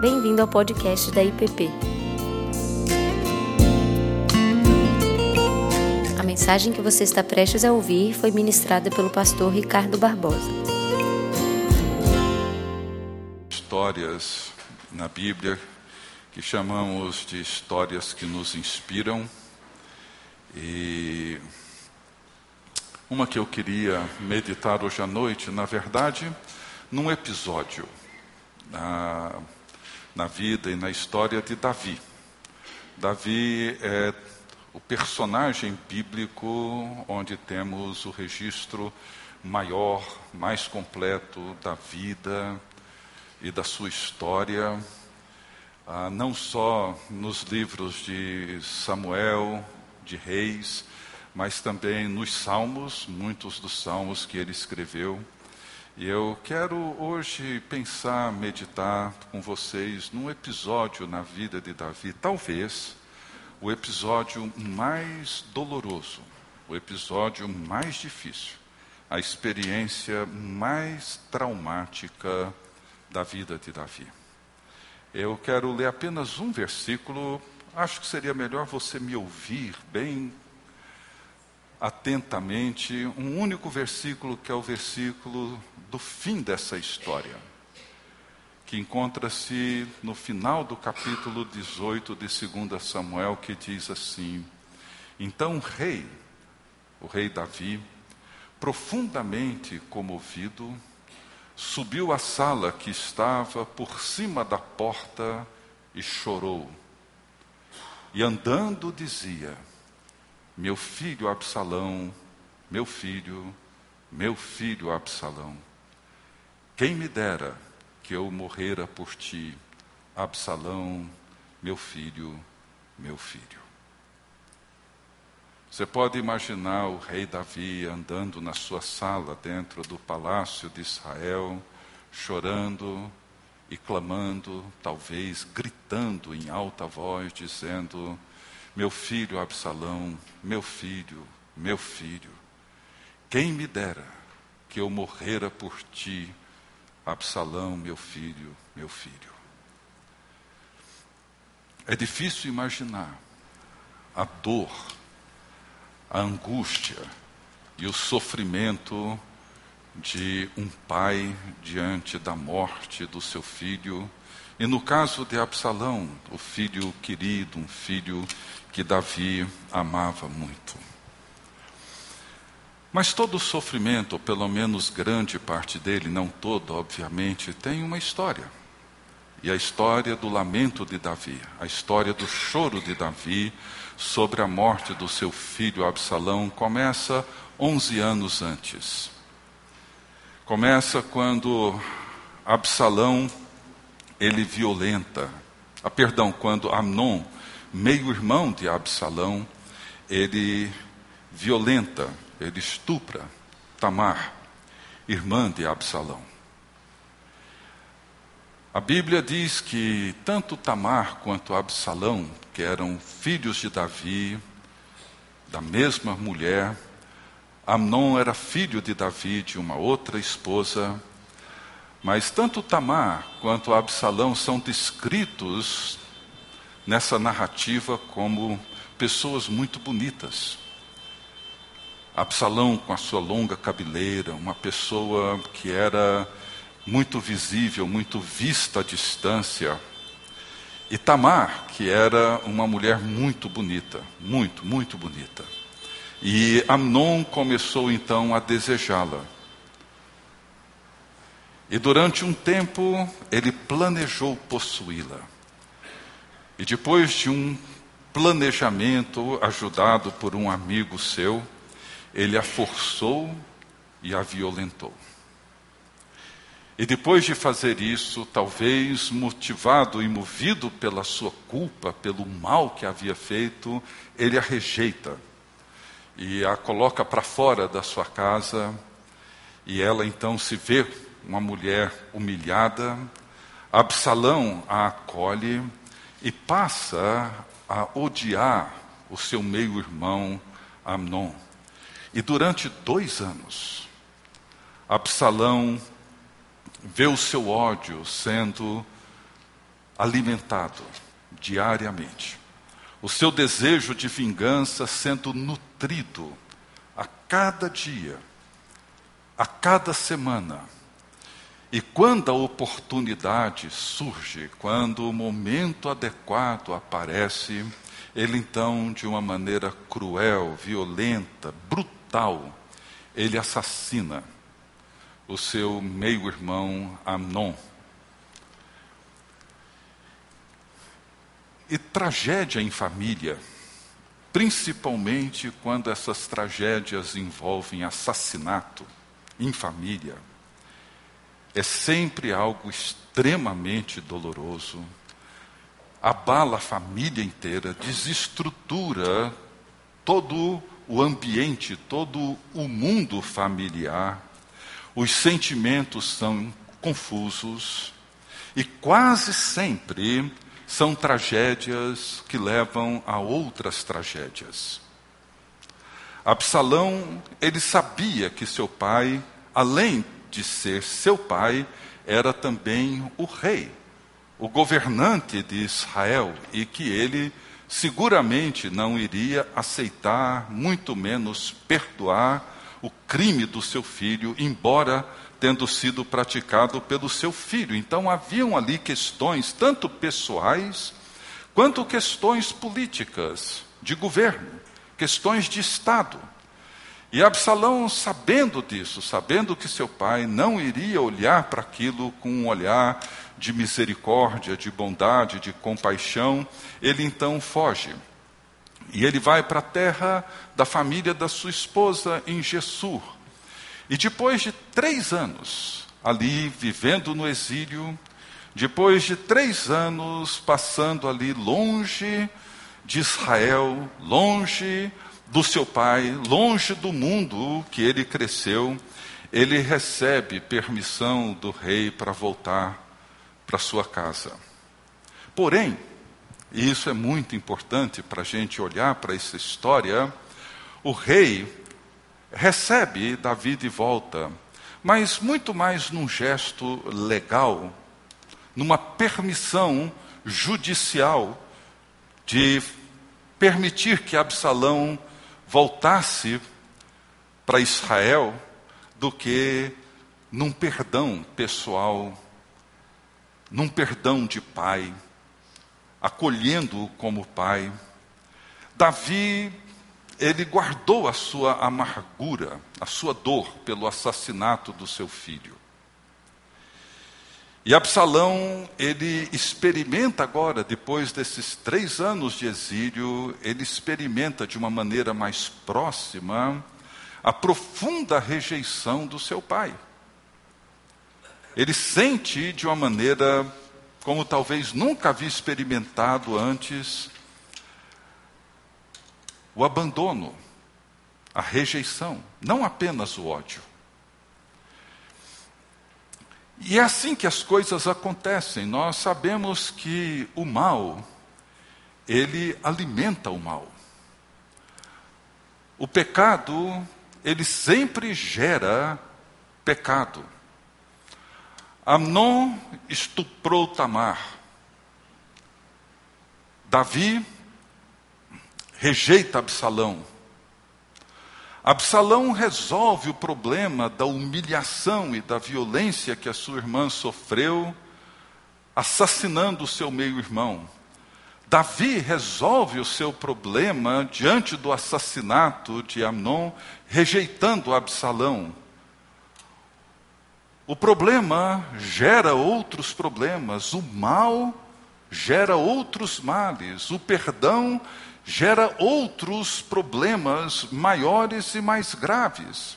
Bem-vindo ao podcast da IPP. A mensagem que você está prestes a ouvir foi ministrada pelo pastor Ricardo Barbosa. Histórias na Bíblia que chamamos de histórias que nos inspiram e uma que eu queria meditar hoje à noite, na verdade, num episódio na, na vida e na história de Davi. Davi é o personagem bíblico onde temos o registro maior, mais completo da vida e da sua história, ah, não só nos livros de Samuel, de Reis, mas também nos Salmos, muitos dos Salmos que ele escreveu. E eu quero hoje pensar, meditar com vocês num episódio na vida de Davi, talvez o episódio mais doloroso, o episódio mais difícil, a experiência mais traumática da vida de Davi. Eu quero ler apenas um versículo, acho que seria melhor você me ouvir bem atentamente um único versículo, que é o versículo do fim dessa história, que encontra-se no final do capítulo 18 de 2 Samuel, que diz assim: Então o rei, o rei Davi, profundamente comovido, subiu à sala que estava por cima da porta e chorou. E andando dizia: meu filho Absalão, meu filho, meu filho Absalão. Quem me dera que eu morrera por ti, Absalão, meu filho, meu filho. Você pode imaginar o rei Davi andando na sua sala dentro do palácio de Israel, chorando e clamando, talvez gritando em alta voz, dizendo: meu filho Absalão, meu filho, meu filho, quem me dera que eu morrera por ti, Absalão, meu filho, meu filho. É difícil imaginar a dor, a angústia e o sofrimento de um pai diante da morte do seu filho. E no caso de Absalão, o filho querido, um filho que Davi amava muito. Mas todo o sofrimento, ou pelo menos grande parte dele, não todo, obviamente, tem uma história. E a história do lamento de Davi, a história do choro de Davi sobre a morte do seu filho Absalão começa 11 anos antes. Começa quando Absalão ele violenta, ah, perdão, quando Amnon meio-irmão de Absalão, ele violenta, ele estupra Tamar, irmã de Absalão. A Bíblia diz que tanto Tamar quanto Absalão, que eram filhos de Davi, da mesma mulher, Amnon era filho de Davi, de uma outra esposa, mas tanto Tamar quanto Absalão são descritos nessa narrativa como pessoas muito bonitas. Absalão com a sua longa cabeleira, uma pessoa que era muito visível, muito vista à distância. E Tamar, que era uma mulher muito bonita, muito, muito bonita. E Amnon começou então a desejá-la. E durante um tempo ele planejou possuí-la. E depois de um planejamento ajudado por um amigo seu, ele a forçou e a violentou. E depois de fazer isso, talvez motivado e movido pela sua culpa, pelo mal que havia feito, ele a rejeita e a coloca para fora da sua casa. E ela então se vê uma mulher humilhada. Absalão a acolhe e passa a odiar o seu meio-irmão Amnon. E durante dois anos, Absalão vê o seu ódio sendo alimentado diariamente. O seu desejo de vingança sendo nutrido a cada dia, a cada semana. E quando a oportunidade surge, quando o momento adequado aparece, ele então, de uma maneira cruel, violenta, brutal, ele assassina o seu meio-irmão Amnon. E tragédia em família, principalmente quando essas tragédias envolvem assassinato em família, é sempre algo extremamente doloroso, abala a família inteira, desestrutura todo o ambiente, todo o mundo familiar os sentimentos são confusos e quase sempre são tragédias que levam a outras tragédias. Absalão, ele sabia que seu pai, além de ser seu pai, era também o rei, o governante de Israel, e que ele seguramente não iria aceitar, muito menos perdoar o crime do seu filho, embora tendo sido praticado pelo seu filho. Então haviam ali questões, tanto pessoais, quanto questões políticas, de governo, questões de Estado. E Absalão, sabendo disso, sabendo que seu pai não iria olhar para aquilo com um olhar de misericórdia, de bondade, de compaixão, ele então foge. E ele vai para a terra da família da sua esposa em Gessur. E depois de três anos ali vivendo no exílio, depois de três anos passando ali longe de Israel, longe do seu pai, longe do mundo que ele cresceu, ele recebe permissão do rei para voltar para sua casa. Porém, e isso é muito importante para a gente olhar para essa história. O rei recebe Davi de volta, mas muito mais num gesto legal, numa permissão judicial de permitir que Absalão voltasse para Israel do que num perdão pessoal, num perdão de pai acolhendo-o como pai. Davi, ele guardou a sua amargura, a sua dor pelo assassinato do seu filho. E Absalão, ele experimenta agora, depois desses três anos de exílio, ele experimenta de uma maneira mais próxima a profunda rejeição do seu pai. Ele sente de uma maneira como talvez nunca havia experimentado antes, o abandono, a rejeição, não apenas o ódio. E é assim que as coisas acontecem. Nós sabemos que o mal, ele alimenta o mal. O pecado, ele sempre gera pecado. Amnon estuprou Tamar. Davi rejeita Absalão. Absalão resolve o problema da humilhação e da violência que a sua irmã sofreu, assassinando o seu meio-irmão. Davi resolve o seu problema diante do assassinato de Amnon, rejeitando Absalão. O problema gera outros problemas, o mal gera outros males, o perdão gera outros problemas maiores e mais graves.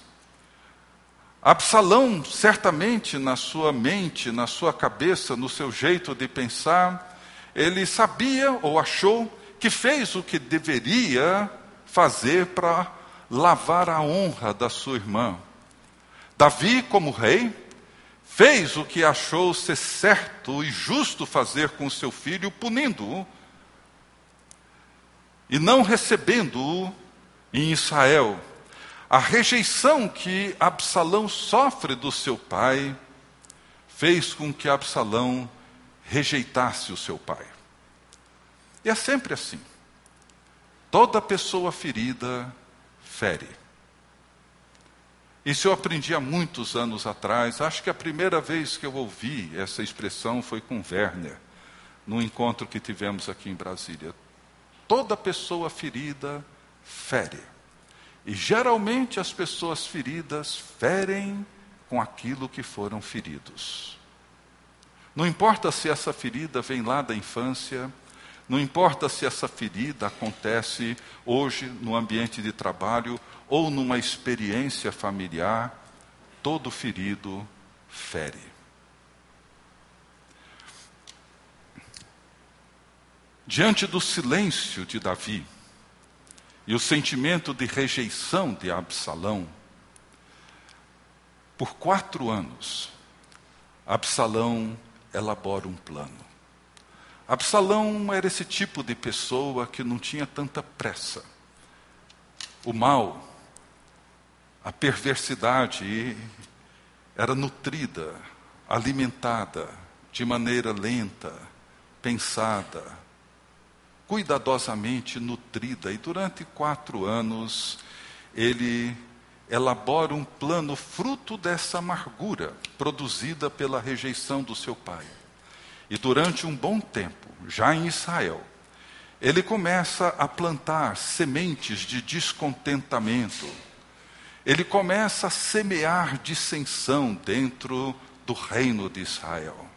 Absalão, certamente na sua mente, na sua cabeça, no seu jeito de pensar, ele sabia ou achou que fez o que deveria fazer para lavar a honra da sua irmã. Davi, como rei, fez o que achou ser certo e justo fazer com seu filho, punindo-o e não recebendo-o em Israel. A rejeição que Absalão sofre do seu pai fez com que Absalão rejeitasse o seu pai. E é sempre assim. Toda pessoa ferida fere. Isso eu aprendi há muitos anos atrás. Acho que a primeira vez que eu ouvi essa expressão foi com Werner, num encontro que tivemos aqui em Brasília. Toda pessoa ferida fere. E geralmente as pessoas feridas ferem com aquilo que foram feridos. Não importa se essa ferida vem lá da infância, não importa se essa ferida acontece hoje no ambiente de trabalho ou numa experiência familiar, todo ferido fere. Diante do silêncio de Davi e o sentimento de rejeição de Absalão, por quatro anos, Absalão elabora um plano. Absalão era esse tipo de pessoa que não tinha tanta pressa. O mal, a perversidade era nutrida, alimentada de maneira lenta, pensada, cuidadosamente nutrida. E durante quatro anos ele elabora um plano fruto dessa amargura produzida pela rejeição do seu pai. E durante um bom tempo, já em Israel, ele começa a plantar sementes de descontentamento. Ele começa a semear dissensão dentro do reino de Israel.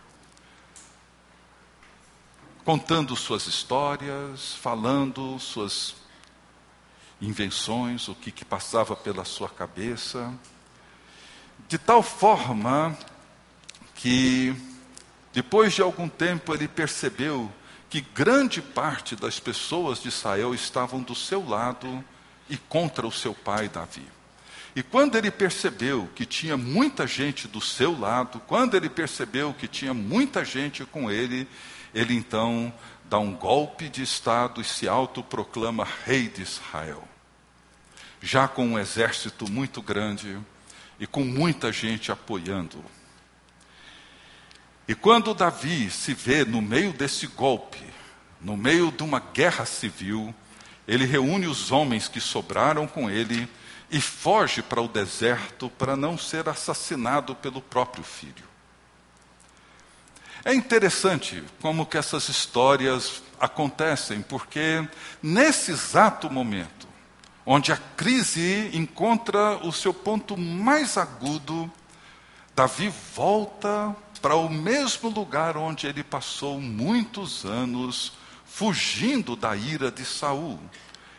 Contando suas histórias, falando suas invenções, o que, que passava pela sua cabeça, de tal forma que, depois de algum tempo, ele percebeu que grande parte das pessoas de Israel estavam do seu lado e contra o seu pai Davi. E quando ele percebeu que tinha muita gente do seu lado, quando ele percebeu que tinha muita gente com ele, ele então dá um golpe de Estado e se autoproclama rei de Israel. Já com um exército muito grande e com muita gente apoiando. E quando Davi se vê no meio desse golpe, no meio de uma guerra civil, ele reúne os homens que sobraram com ele e foge para o deserto para não ser assassinado pelo próprio filho. É interessante como que essas histórias acontecem, porque nesse exato momento, onde a crise encontra o seu ponto mais agudo, Davi volta para o mesmo lugar onde ele passou muitos anos fugindo da ira de Saul.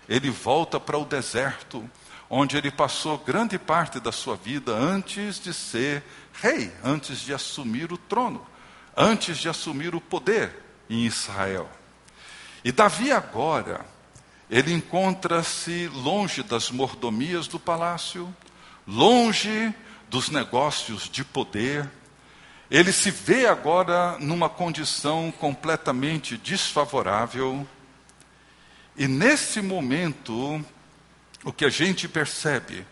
Ele volta para o deserto, onde ele passou grande parte da sua vida antes de ser rei, antes de assumir o trono antes de assumir o poder em Israel. E Davi agora, ele encontra-se longe das mordomias do palácio, longe dos negócios de poder. Ele se vê agora numa condição completamente desfavorável. E nesse momento, o que a gente percebe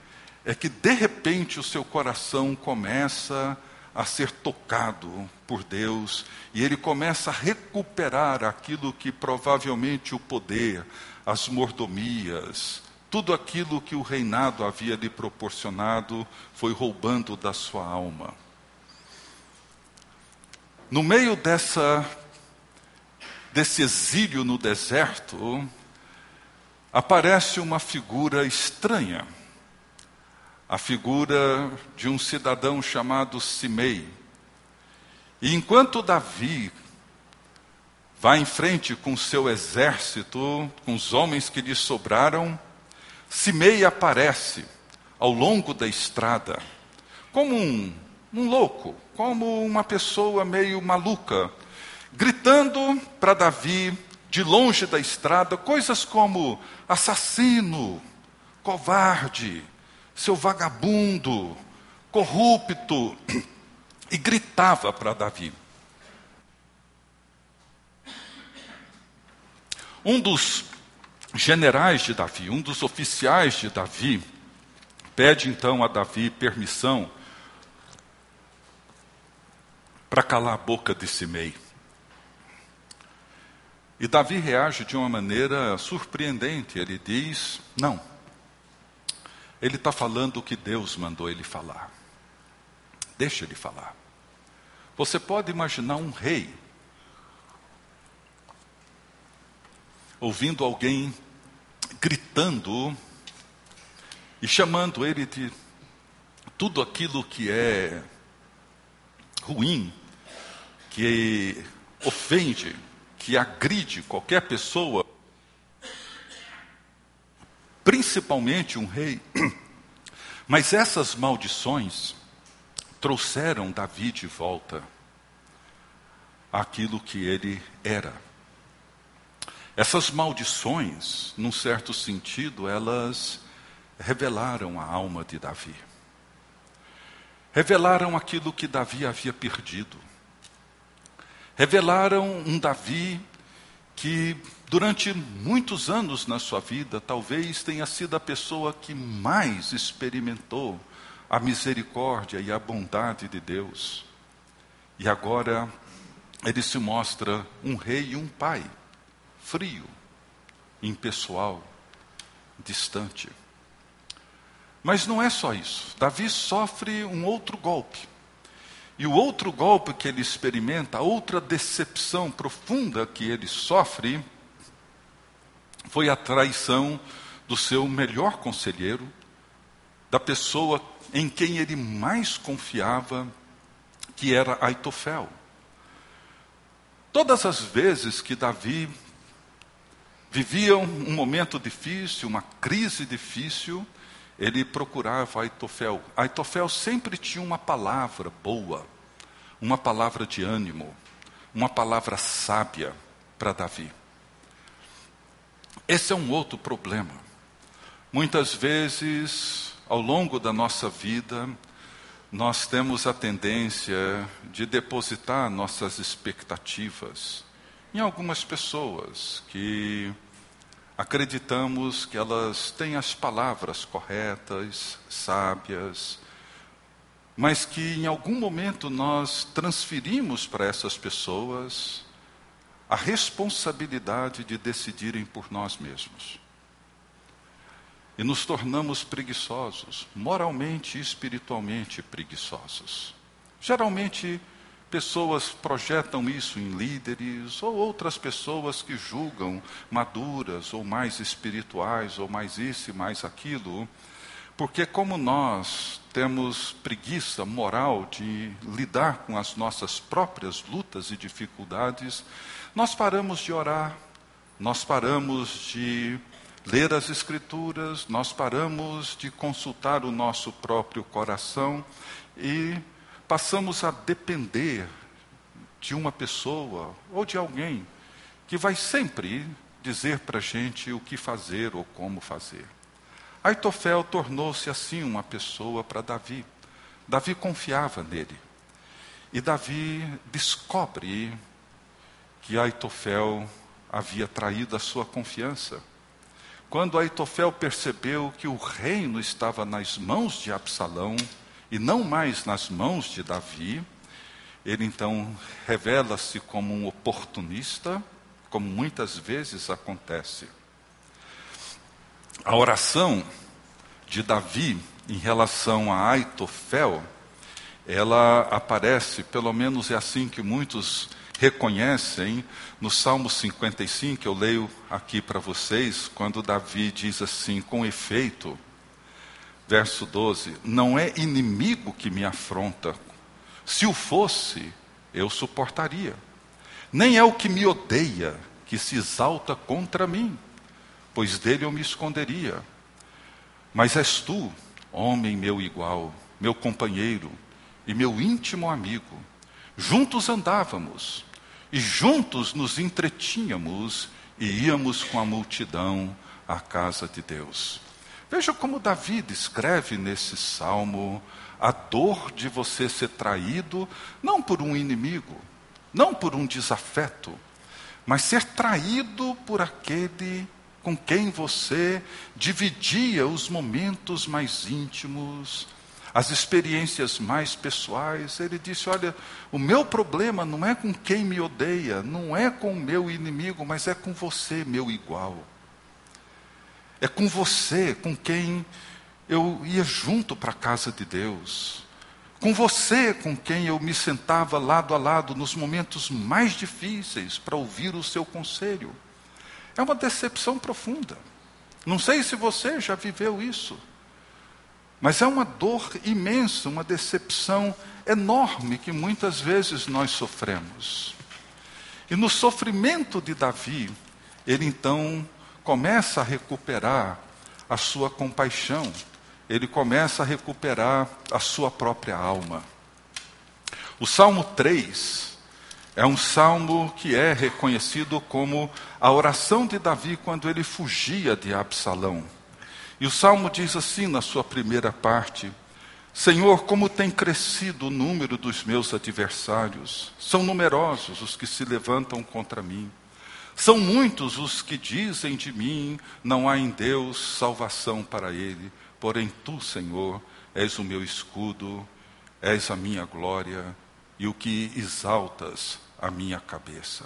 é que de repente o seu coração começa a ser tocado por Deus e ele começa a recuperar aquilo que provavelmente o poder, as mordomias, tudo aquilo que o reinado havia lhe proporcionado foi roubando da sua alma. No meio dessa desse exílio no deserto, aparece uma figura estranha a figura de um cidadão chamado Simei. E enquanto Davi vai em frente com seu exército, com os homens que lhe sobraram, Simei aparece ao longo da estrada, como um, um louco, como uma pessoa meio maluca, gritando para Davi, de longe da estrada, coisas como assassino, covarde, seu vagabundo, corrupto, e gritava para Davi. Um dos generais de Davi, um dos oficiais de Davi, pede então a Davi permissão para calar a boca de Simei. E Davi reage de uma maneira surpreendente. Ele diz: Não, ele está falando o que Deus mandou ele falar. Deixa ele falar. Você pode imaginar um rei ouvindo alguém gritando e chamando ele de tudo aquilo que é ruim, que ofende, que agride qualquer pessoa, principalmente um rei. Mas essas maldições trouxeram Davi de volta aquilo que ele era. Essas maldições, num certo sentido, elas revelaram a alma de Davi. Revelaram aquilo que Davi havia perdido. Revelaram um Davi que, durante muitos anos na sua vida, talvez tenha sido a pessoa que mais experimentou a misericórdia e a bondade de Deus. E agora ele se mostra um rei e um pai, frio, impessoal, distante. Mas não é só isso. Davi sofre um outro golpe. E o outro golpe que ele experimenta, a outra decepção profunda que ele sofre, foi a traição do seu melhor conselheiro, da pessoa em quem ele mais confiava, que era Aitofel. Todas as vezes que Davi vivia um momento difícil, uma crise difícil, ele procurava Aitofel. Aitofel sempre tinha uma palavra boa, uma palavra de ânimo, uma palavra sábia para Davi. Esse é um outro problema. Muitas vezes, ao longo da nossa vida, nós temos a tendência de depositar nossas expectativas em algumas pessoas que acreditamos que elas têm as palavras corretas, sábias, mas que em algum momento nós transferimos para essas pessoas a responsabilidade de decidirem por nós mesmos. E nos tornamos preguiçosos, moralmente e espiritualmente preguiçosos. Geralmente, pessoas projetam isso em líderes ou outras pessoas que julgam maduras ou mais espirituais ou mais isso e mais aquilo, porque como nós temos preguiça moral de lidar com as nossas próprias lutas e dificuldades, nós paramos de orar, nós paramos de ler as Escrituras, nós paramos de consultar o nosso próprio coração e passamos a depender de uma pessoa ou de alguém que vai sempre dizer para a gente o que fazer ou como fazer. Aitofel tornou-se assim uma pessoa para Davi. Davi confiava nele. E Davi descobre que Aitofel havia traído a sua confiança. Quando Aitofel percebeu que o reino estava nas mãos de Absalão, e não mais nas mãos de Davi, ele então revela-se como um oportunista, como muitas vezes acontece. A oração de Davi em relação a Aitofel, ela aparece, pelo menos é assim que muitos reconhecem, no Salmo 55, eu leio aqui para vocês, quando Davi diz assim: com efeito, verso 12: Não é inimigo que me afronta. Se o fosse, eu suportaria. Nem é o que me odeia que se exalta contra mim, pois dele eu me esconderia. Mas és tu, homem meu igual, meu companheiro e meu íntimo amigo. Juntos andávamos e juntos nos entretínhamos e íamos com a multidão à casa de Deus. Veja como Davi descreve nesse salmo a dor de você ser traído, não por um inimigo, não por um desafeto, mas ser traído por aquele com quem você dividia os momentos mais íntimos, as experiências mais pessoais. Ele disse: Olha, o meu problema não é com quem me odeia, não é com o meu inimigo, mas é com você, meu igual. É com você, com quem eu ia junto para a casa de Deus. Com você, com quem eu me sentava lado a lado nos momentos mais difíceis para ouvir o seu conselho. É uma decepção profunda. Não sei se você já viveu isso. Mas é uma dor imensa, uma decepção enorme que muitas vezes nós sofremos. E no sofrimento de Davi, ele então começa a recuperar a sua compaixão, ele começa a recuperar a sua própria alma. O Salmo 3 é um salmo que é reconhecido como a oração de Davi quando ele fugia de Absalão. E o salmo diz assim na sua primeira parte: Senhor, como tem crescido o número dos meus adversários, são numerosos os que se levantam contra mim. São muitos os que dizem de mim: não há em Deus salvação para ele. Porém, tu, Senhor, és o meu escudo, és a minha glória e o que exaltas a minha cabeça.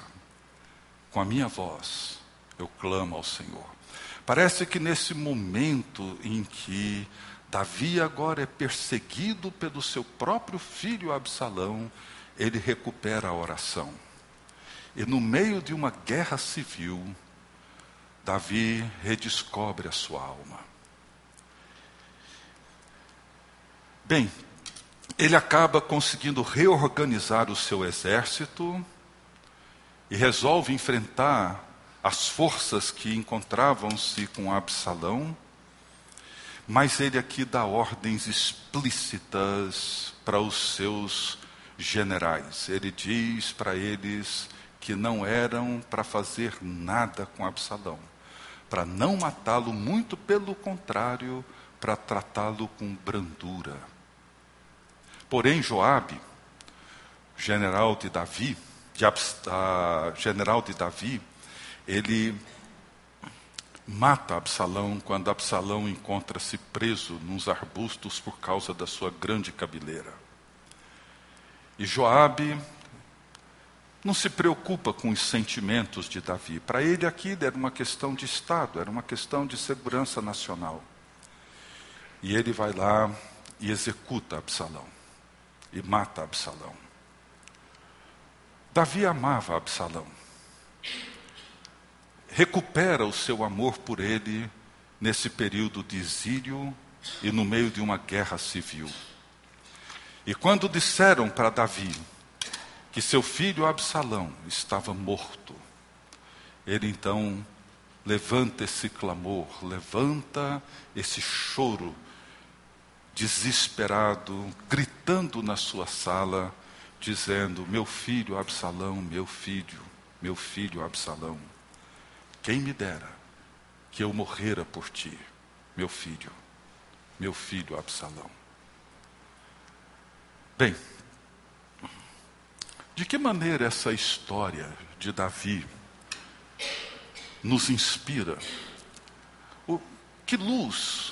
Com a minha voz eu clamo ao Senhor. Parece que nesse momento em que Davi agora é perseguido pelo seu próprio filho Absalão, ele recupera a oração. E no meio de uma guerra civil, Davi redescobre a sua alma. Bem, ele acaba conseguindo reorganizar o seu exército e resolve enfrentar as forças que encontravam-se com Absalão, mas ele aqui dá ordens explícitas para os seus generais. Ele diz para eles que não eram para fazer nada com Absalão, para não matá-lo, muito pelo contrário, para tratá-lo com brandura. Porém, Joabe, general de Davi, de, uh, general de Davi, ele mata Absalão quando Absalão encontra-se preso nos arbustos por causa da sua grande cabeleira. E Joabe não se preocupa com os sentimentos de Davi. Para ele aqui era uma questão de Estado, era uma questão de segurança nacional. E ele vai lá e executa Absalão. E mata Absalão. Davi amava Absalão recupera o seu amor por ele nesse período de exílio e no meio de uma guerra civil. E quando disseram para Davi que seu filho Absalão estava morto, ele então levanta esse clamor, levanta esse choro desesperado, gritando na sua sala, dizendo: Meu filho Absalão, meu filho, meu filho Absalão. Quem me dera que eu morrera por ti, meu filho, meu filho Absalão. Bem, de que maneira essa história de Davi nos inspira? O, que luz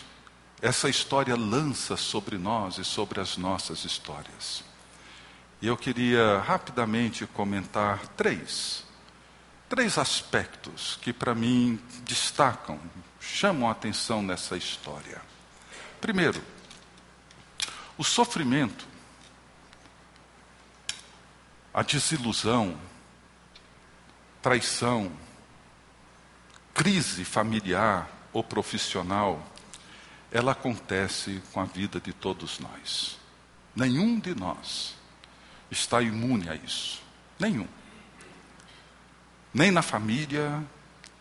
essa história lança sobre nós e sobre as nossas histórias? E eu queria rapidamente comentar três três aspectos que para mim destacam, chamam a atenção nessa história. Primeiro, o sofrimento, a desilusão, traição, crise familiar ou profissional, ela acontece com a vida de todos nós. Nenhum de nós está imune a isso. Nenhum nem na família,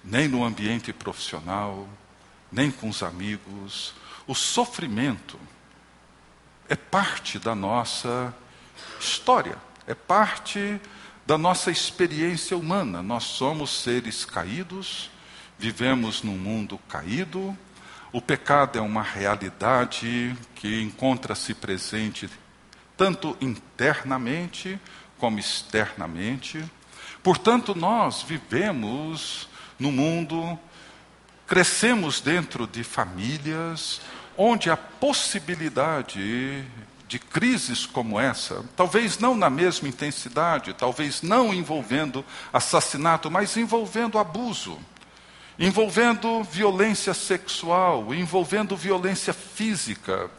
nem no ambiente profissional, nem com os amigos. O sofrimento é parte da nossa história, é parte da nossa experiência humana. Nós somos seres caídos, vivemos num mundo caído. O pecado é uma realidade que encontra-se presente tanto internamente como externamente. Portanto, nós vivemos no mundo, crescemos dentro de famílias onde a possibilidade de crises como essa, talvez não na mesma intensidade, talvez não envolvendo assassinato, mas envolvendo abuso, envolvendo violência sexual, envolvendo violência física,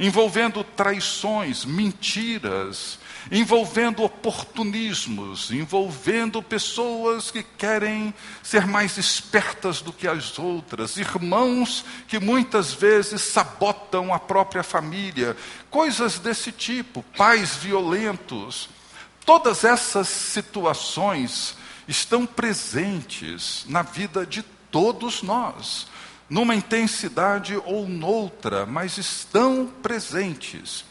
envolvendo traições, mentiras, envolvendo oportunismos, envolvendo pessoas que querem ser mais espertas do que as outras, irmãos que muitas vezes sabotam a própria família, coisas desse tipo, pais violentos. Todas essas situações estão presentes na vida de todos nós, numa intensidade ou noutra, mas estão presentes.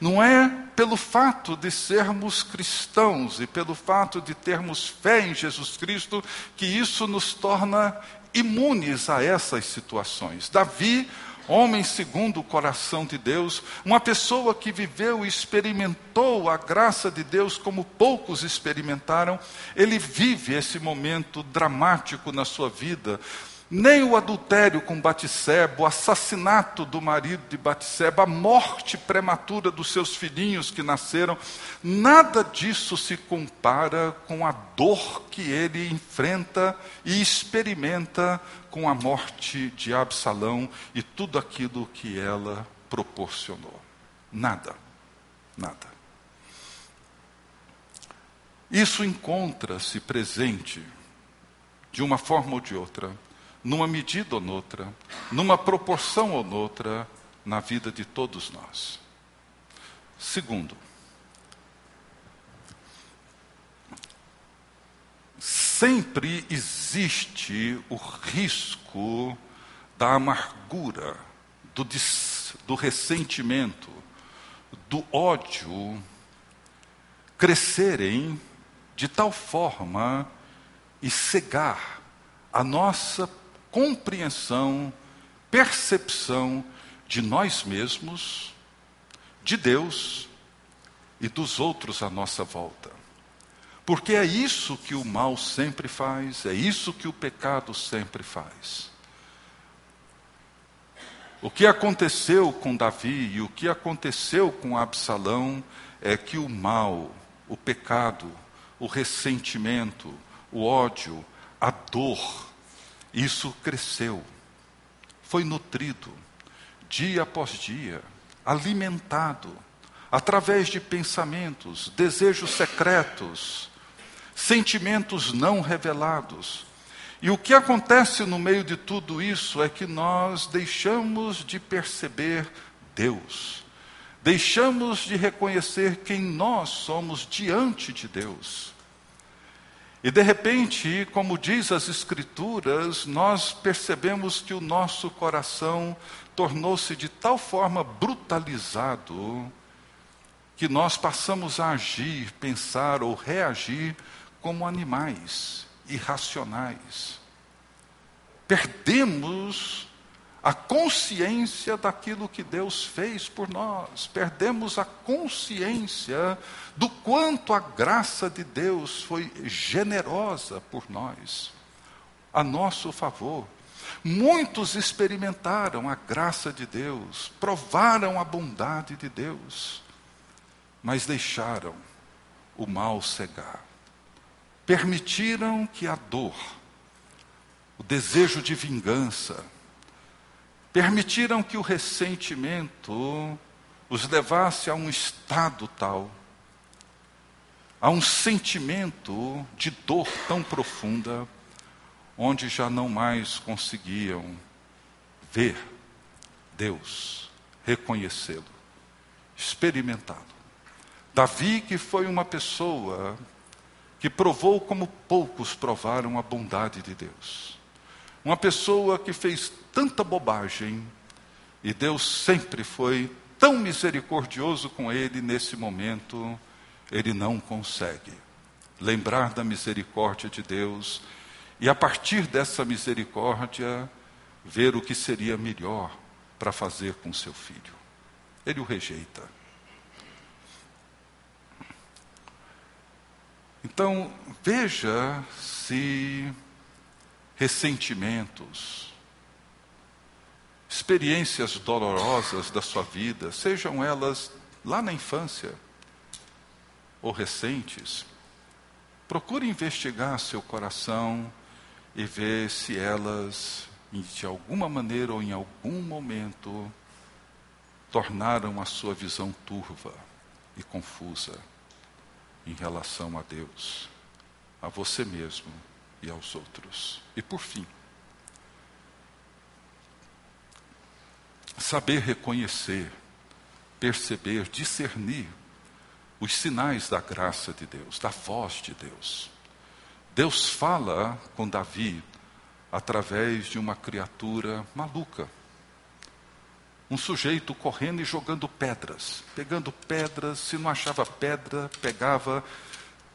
Não é pelo fato de sermos cristãos e pelo fato de termos fé em Jesus Cristo que isso nos torna imunes a essas situações. Davi, homem segundo o coração de Deus, uma pessoa que viveu e experimentou a graça de Deus como poucos experimentaram, ele vive esse momento dramático na sua vida nem o adultério com Batseba, o assassinato do marido de Batseba, a morte prematura dos seus filhinhos que nasceram, nada disso se compara com a dor que ele enfrenta e experimenta com a morte de Absalão e tudo aquilo que ela proporcionou. Nada, nada. Isso encontra-se presente, de uma forma ou de outra, numa medida ou noutra, numa proporção ou noutra, na vida de todos nós. Segundo, sempre existe o risco da amargura, do, do ressentimento, do ódio crescerem de tal forma e cegar a nossa compreensão, percepção de nós mesmos, de Deus e dos outros à nossa volta. Porque é isso que o mal sempre faz, é isso que o pecado sempre faz. O que aconteceu com Davi e o que aconteceu com Absalão é que o mal, o pecado, o ressentimento, o ódio, a dor, isso cresceu, foi nutrido, dia após dia, alimentado, através de pensamentos, desejos secretos, sentimentos não revelados. E o que acontece no meio de tudo isso é que nós deixamos de perceber Deus, deixamos de reconhecer quem nós somos diante de Deus. E de repente, como diz as Escrituras, nós percebemos que o nosso coração tornou-se de tal forma brutalizado que nós passamos a agir, pensar ou reagir como animais irracionais. Perdemos a consciência daquilo que Deus fez por nós, perdemos a consciência do quanto a graça de Deus foi generosa por nós, a nosso favor. Muitos experimentaram a graça de Deus, provaram a bondade de Deus, mas deixaram o mal cegar. Permitiram que a dor, o desejo de vingança, permitiram que o ressentimento os levasse a um estado tal, a um sentimento de dor tão profunda, onde já não mais conseguiam ver Deus, reconhecê-lo, experimentá-lo. Davi, que foi uma pessoa que provou como poucos provaram a bondade de Deus. Uma pessoa que fez tanta bobagem e Deus sempre foi tão misericordioso com ele nesse momento, ele não consegue lembrar da misericórdia de Deus e a partir dessa misericórdia ver o que seria melhor para fazer com seu filho. Ele o rejeita. Então, veja se ressentimentos, experiências dolorosas da sua vida, sejam elas lá na infância ou recentes, procure investigar seu coração e ver se elas, de alguma maneira ou em algum momento, tornaram a sua visão turva e confusa em relação a Deus, a você mesmo e aos outros. E por fim, saber reconhecer, perceber, discernir os sinais da graça de Deus, da voz de Deus. Deus fala com Davi através de uma criatura maluca. Um sujeito correndo e jogando pedras, pegando pedras, se não achava pedra, pegava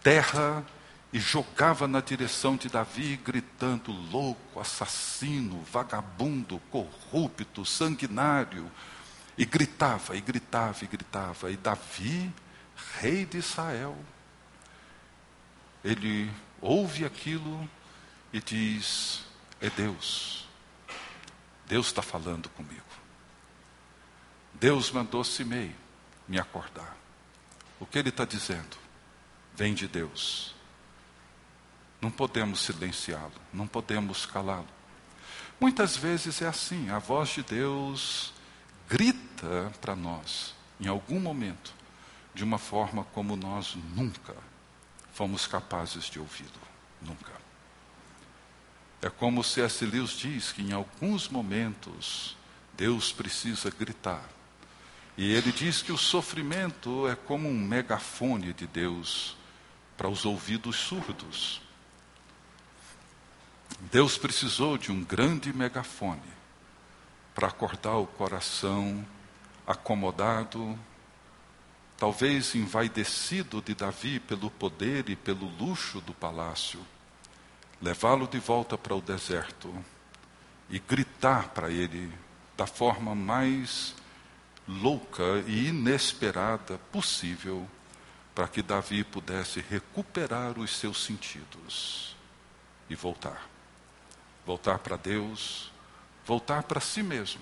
terra e jogava na direção de Davi, gritando: louco, assassino, vagabundo, corrupto, sanguinário. E gritava, e gritava, e gritava. E Davi, rei de Israel, ele ouve aquilo e diz: É Deus. Deus está falando comigo. Deus mandou Simei me acordar. O que ele está dizendo? Vem de Deus. Não podemos silenciá-lo, não podemos calá-lo. Muitas vezes é assim, a voz de Deus grita para nós, em algum momento, de uma forma como nós nunca fomos capazes de ouvi-lo. Nunca. É como C.S. Lewis diz que em alguns momentos Deus precisa gritar. E ele diz que o sofrimento é como um megafone de Deus para os ouvidos surdos. Deus precisou de um grande megafone para acordar o coração acomodado, talvez envaidecido de Davi pelo poder e pelo luxo do palácio, levá-lo de volta para o deserto e gritar para ele da forma mais louca e inesperada possível, para que Davi pudesse recuperar os seus sentidos e voltar voltar para Deus, voltar para si mesmo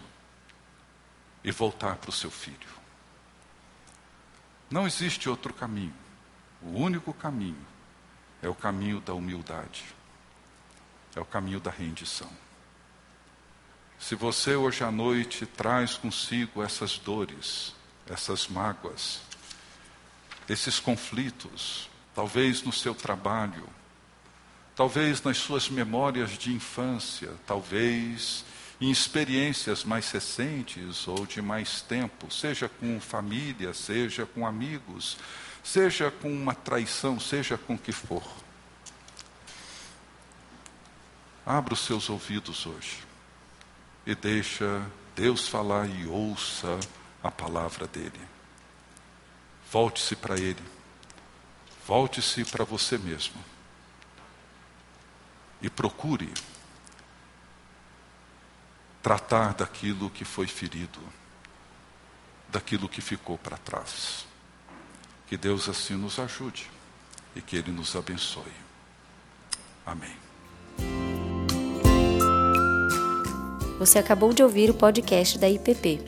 e voltar para o seu filho. Não existe outro caminho. O único caminho é o caminho da humildade, é o caminho da rendição. Se você hoje à noite traz consigo essas dores, essas mágoas, esses conflitos, talvez no seu trabalho, talvez nas suas memórias de infância, talvez em experiências mais recentes ou de mais tempo, seja com família, seja com amigos, seja com uma traição, seja com o que for. Abra os seus ouvidos hoje e deixa Deus falar e ouça a palavra dele. Volte-se para ele. Volte-se para você mesmo e procure tratar daquilo que foi ferido, daquilo que ficou para trás. Que Deus assim nos ajude e que Ele nos abençoe. Amém. Você acabou de ouvir o podcast da IPP.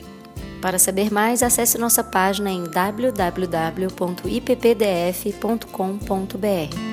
Para saber mais, acesse nossa página em www.ippdf.com.br.